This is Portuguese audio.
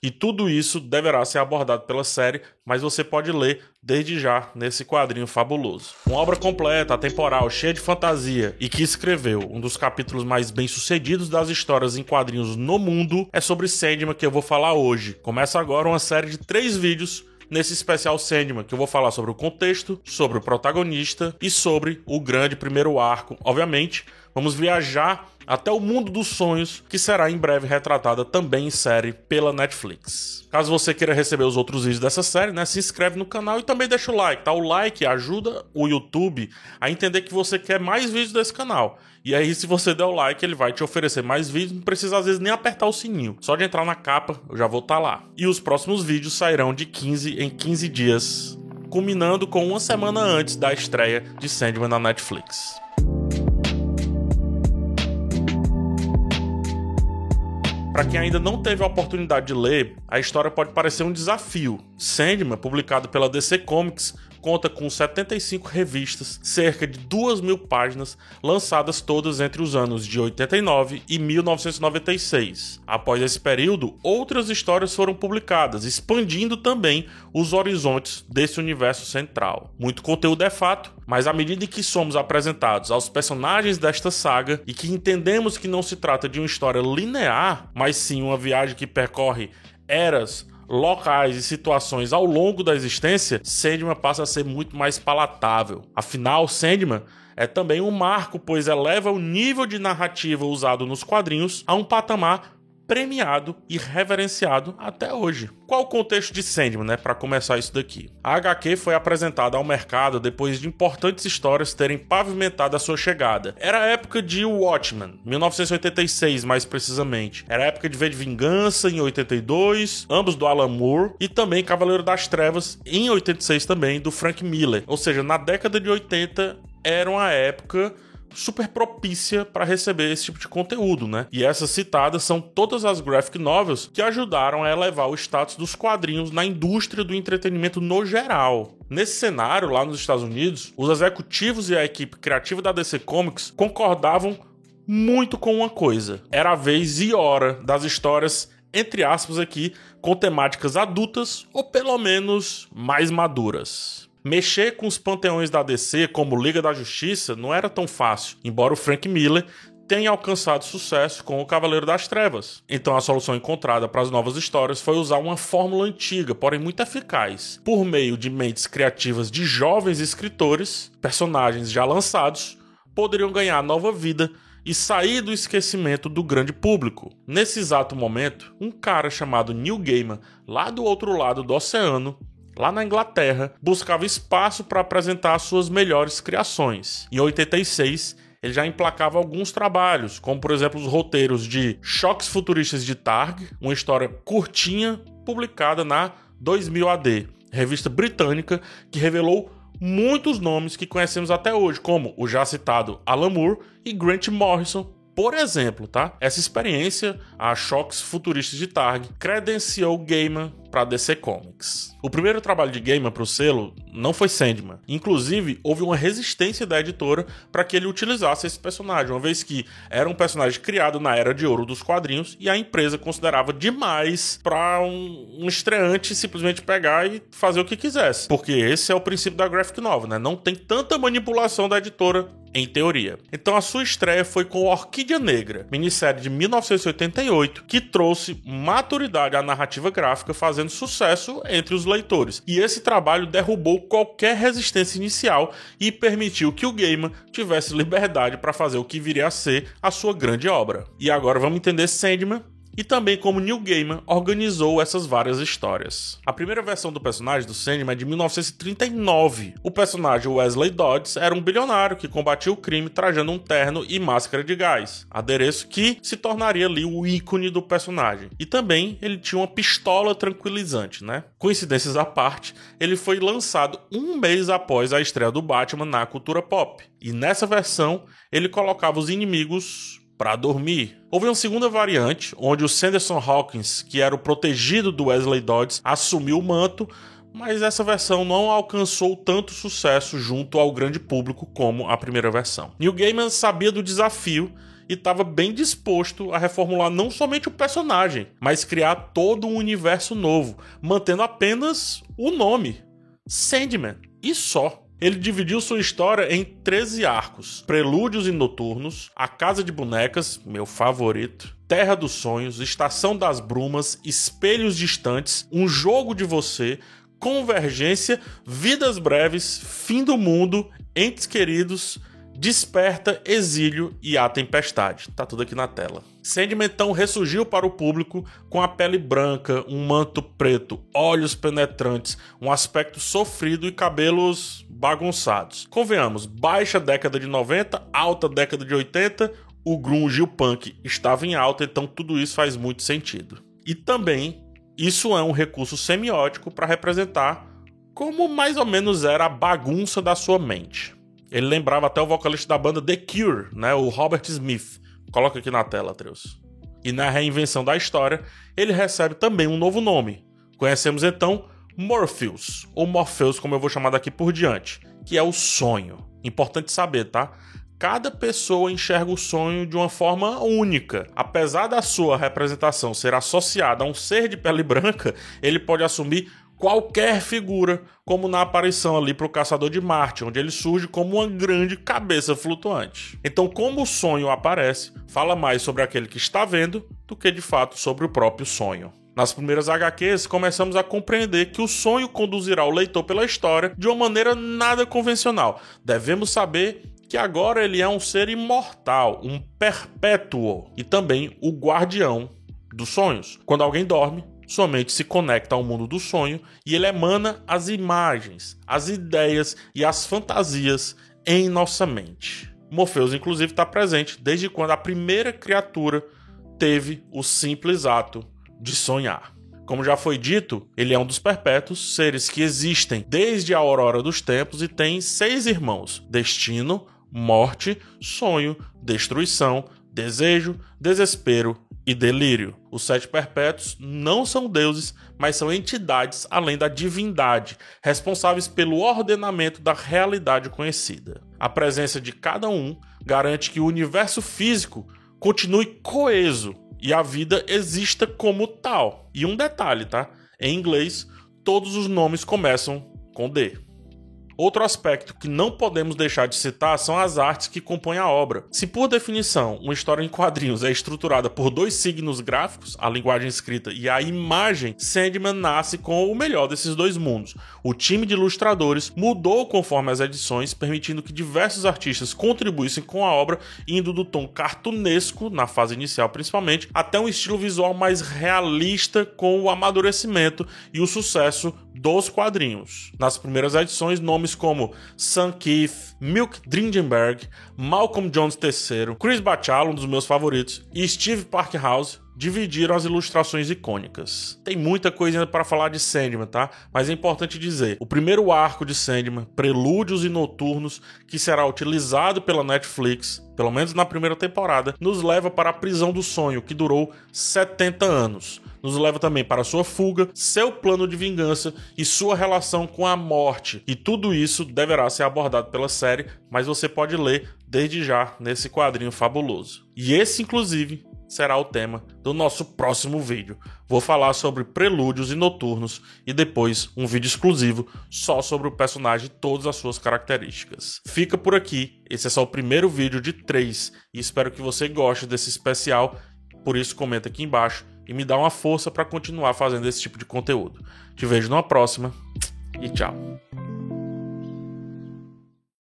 E tudo isso deverá ser abordado pela série, mas você pode ler desde já nesse quadrinho fabuloso. Uma obra completa, atemporal, cheia de fantasia e que escreveu um dos capítulos mais bem-sucedidos das histórias em quadrinhos no mundo é sobre Sandman que eu vou falar hoje. Começa agora uma série de três vídeos nesse especial Sandman, que eu vou falar sobre o contexto, sobre o protagonista e sobre o grande primeiro arco. Obviamente, vamos viajar até o mundo dos sonhos, que será em breve retratada também em série pela Netflix. Caso você queira receber os outros vídeos dessa série, né, se inscreve no canal e também deixa o like, tá? O like ajuda o YouTube a entender que você quer mais vídeos desse canal. E aí, se você der o like, ele vai te oferecer mais vídeos, não precisa às vezes nem apertar o sininho. Só de entrar na capa, eu já vou estar tá lá. E os próximos vídeos sairão de 15 em 15 dias, culminando com uma semana antes da estreia de Sandman na Netflix. Para quem ainda não teve a oportunidade de ler, a história pode parecer um desafio. Sandman, publicado pela DC Comics, conta com 75 revistas, cerca de 2 mil páginas, lançadas todas entre os anos de 89 e 1996. Após esse período, outras histórias foram publicadas, expandindo também os horizontes desse universo central. Muito conteúdo é fato, mas à medida que somos apresentados aos personagens desta saga e que entendemos que não se trata de uma história linear, mas sim uma viagem que percorre eras, locais e situações ao longo da existência, Sandman passa a ser muito mais palatável. Afinal, Sandman é também um marco, pois eleva o nível de narrativa usado nos quadrinhos a um patamar premiado e reverenciado até hoje. Qual o contexto de Sandman, né, para começar isso daqui? A HQ foi apresentada ao mercado depois de importantes histórias terem pavimentado a sua chegada. Era a época de Watchmen, 1986 mais precisamente. Era a época de V de Vingança em 82, ambos do Alan Moore, e também Cavaleiro das Trevas em 86 também do Frank Miller. Ou seja, na década de 80 era uma época super propícia para receber esse tipo de conteúdo, né? E essas citadas são todas as graphic novels que ajudaram a elevar o status dos quadrinhos na indústria do entretenimento no geral. Nesse cenário, lá nos Estados Unidos, os executivos e a equipe criativa da DC Comics concordavam muito com uma coisa: era a vez e hora das histórias entre aspas aqui, com temáticas adultas ou pelo menos mais maduras. Mexer com os panteões da DC, como Liga da Justiça, não era tão fácil, embora o Frank Miller tenha alcançado sucesso com o Cavaleiro das Trevas. Então a solução encontrada para as novas histórias foi usar uma fórmula antiga, porém muito eficaz. Por meio de mentes criativas de jovens escritores, personagens já lançados poderiam ganhar nova vida e sair do esquecimento do grande público. Nesse exato momento, um cara chamado Neil Gaiman, lá do outro lado do oceano, lá na Inglaterra, buscava espaço para apresentar suas melhores criações. Em 86, ele já emplacava alguns trabalhos, como por exemplo os roteiros de Choques Futuristas de Targ, uma história curtinha publicada na 2000 AD, revista britânica que revelou muitos nomes que conhecemos até hoje, como o já citado Alan Moore e Grant Morrison, por exemplo, tá? Essa experiência, a Choques Futuristas de Targ, credenciou Gaiman para DC Comics. O primeiro trabalho de Gaiman para o selo não foi Sandman. Inclusive, houve uma resistência da editora para que ele utilizasse esse personagem, uma vez que era um personagem criado na era de ouro dos quadrinhos e a empresa considerava demais para um, um, estreante simplesmente pegar e fazer o que quisesse. Porque esse é o princípio da graphic novel, né? Não tem tanta manipulação da editora em teoria. Então a sua estreia foi com Orquídea Negra, minissérie de 1988, que trouxe maturidade à narrativa gráfica, fazendo sucesso entre os leitores. E esse trabalho derrubou qualquer resistência inicial e permitiu que o Gaiman tivesse liberdade para fazer o que viria a ser a sua grande obra. E agora vamos entender Sandman e também como Neil Gaiman organizou essas várias histórias. A primeira versão do personagem do Sandman é de 1939. O personagem Wesley Dodds era um bilionário que combatia o crime trajando um terno e máscara de gás, adereço que se tornaria ali o ícone do personagem. E também ele tinha uma pistola tranquilizante, né? Coincidências à parte, ele foi lançado um mês após a estreia do Batman na cultura pop. E nessa versão, ele colocava os inimigos para dormir. Houve uma segunda variante, onde o Sanderson Hawkins, que era o protegido do Wesley Dodds, assumiu o manto, mas essa versão não alcançou tanto sucesso junto ao grande público como a primeira versão. Neil Gaiman sabia do desafio e estava bem disposto a reformular não somente o personagem, mas criar todo um universo novo, mantendo apenas o nome, Sandman, e só. Ele dividiu sua história em 13 arcos: Prelúdios e Noturnos, A Casa de Bonecas, meu favorito, Terra dos Sonhos, Estação das Brumas, Espelhos Distantes, Um Jogo de Você, Convergência, Vidas Breves, Fim do Mundo, Entes Queridos, Desperta, Exílio e A Tempestade. Tá tudo aqui na tela. Sandman então ressurgiu para o público com a pele branca, um manto preto, olhos penetrantes, um aspecto sofrido e cabelos bagunçados. Convenhamos, baixa década de 90, alta década de 80, o grunge e o punk estava em alta, então tudo isso faz muito sentido. E também isso é um recurso semiótico para representar como mais ou menos era a bagunça da sua mente. Ele lembrava até o vocalista da banda The Cure, né, o Robert Smith. Coloca aqui na tela, Treus. E na reinvenção da história, ele recebe também um novo nome. Conhecemos então Morpheus, ou Morpheus, como eu vou chamar daqui por diante, que é o sonho. Importante saber, tá? Cada pessoa enxerga o sonho de uma forma única. Apesar da sua representação ser associada a um ser de pele branca, ele pode assumir qualquer figura, como na aparição ali para o Caçador de Marte, onde ele surge como uma grande cabeça flutuante. Então, como o sonho aparece, fala mais sobre aquele que está vendo do que de fato sobre o próprio sonho. Nas primeiras HQs, começamos a compreender que o sonho conduzirá o leitor pela história de uma maneira nada convencional. Devemos saber que agora ele é um ser imortal, um perpétuo e também o guardião dos sonhos. Quando alguém dorme, somente se conecta ao mundo do sonho e ele emana as imagens, as ideias e as fantasias em nossa mente. Morpheus, inclusive, está presente desde quando a primeira criatura teve o simples ato de sonhar. Como já foi dito, ele é um dos perpétuos, seres que existem desde a aurora dos tempos e tem seis irmãos: Destino, Morte, Sonho, Destruição, Desejo, Desespero e delírio. Os sete perpétuos não são deuses, mas são entidades além da divindade, responsáveis pelo ordenamento da realidade conhecida. A presença de cada um garante que o universo físico continue coeso e a vida exista como tal. E um detalhe, tá? Em inglês, todos os nomes começam com D. Outro aspecto que não podemos deixar de citar são as artes que compõem a obra. Se, por definição, uma história em quadrinhos é estruturada por dois signos gráficos, a linguagem escrita e a imagem, Sandman nasce com o melhor desses dois mundos. O time de ilustradores mudou conforme as edições, permitindo que diversos artistas contribuíssem com a obra, indo do tom cartunesco, na fase inicial principalmente, até um estilo visual mais realista com o amadurecimento e o sucesso dos quadrinhos. Nas primeiras edições, nomes como Sam Keith, Milk Dringenberg, Malcolm Jones III, Chris Bachalo, um dos meus favoritos, e Steve Parkhouse dividiram as ilustrações icônicas. Tem muita coisa ainda para falar de Sandman, tá? Mas é importante dizer, o primeiro arco de Sandman, Prelúdios e Noturnos, que será utilizado pela Netflix, pelo menos na primeira temporada, nos leva para a prisão do sonho, que durou 70 anos nos leva também para sua fuga, seu plano de vingança e sua relação com a morte. E tudo isso deverá ser abordado pela série, mas você pode ler desde já nesse quadrinho fabuloso. E esse, inclusive, será o tema do nosso próximo vídeo. Vou falar sobre prelúdios e noturnos e depois um vídeo exclusivo só sobre o personagem e todas as suas características. Fica por aqui, esse é só o primeiro vídeo de três e espero que você goste desse especial. Por isso, comenta aqui embaixo e me dá uma força para continuar fazendo esse tipo de conteúdo. Te vejo numa próxima e tchau.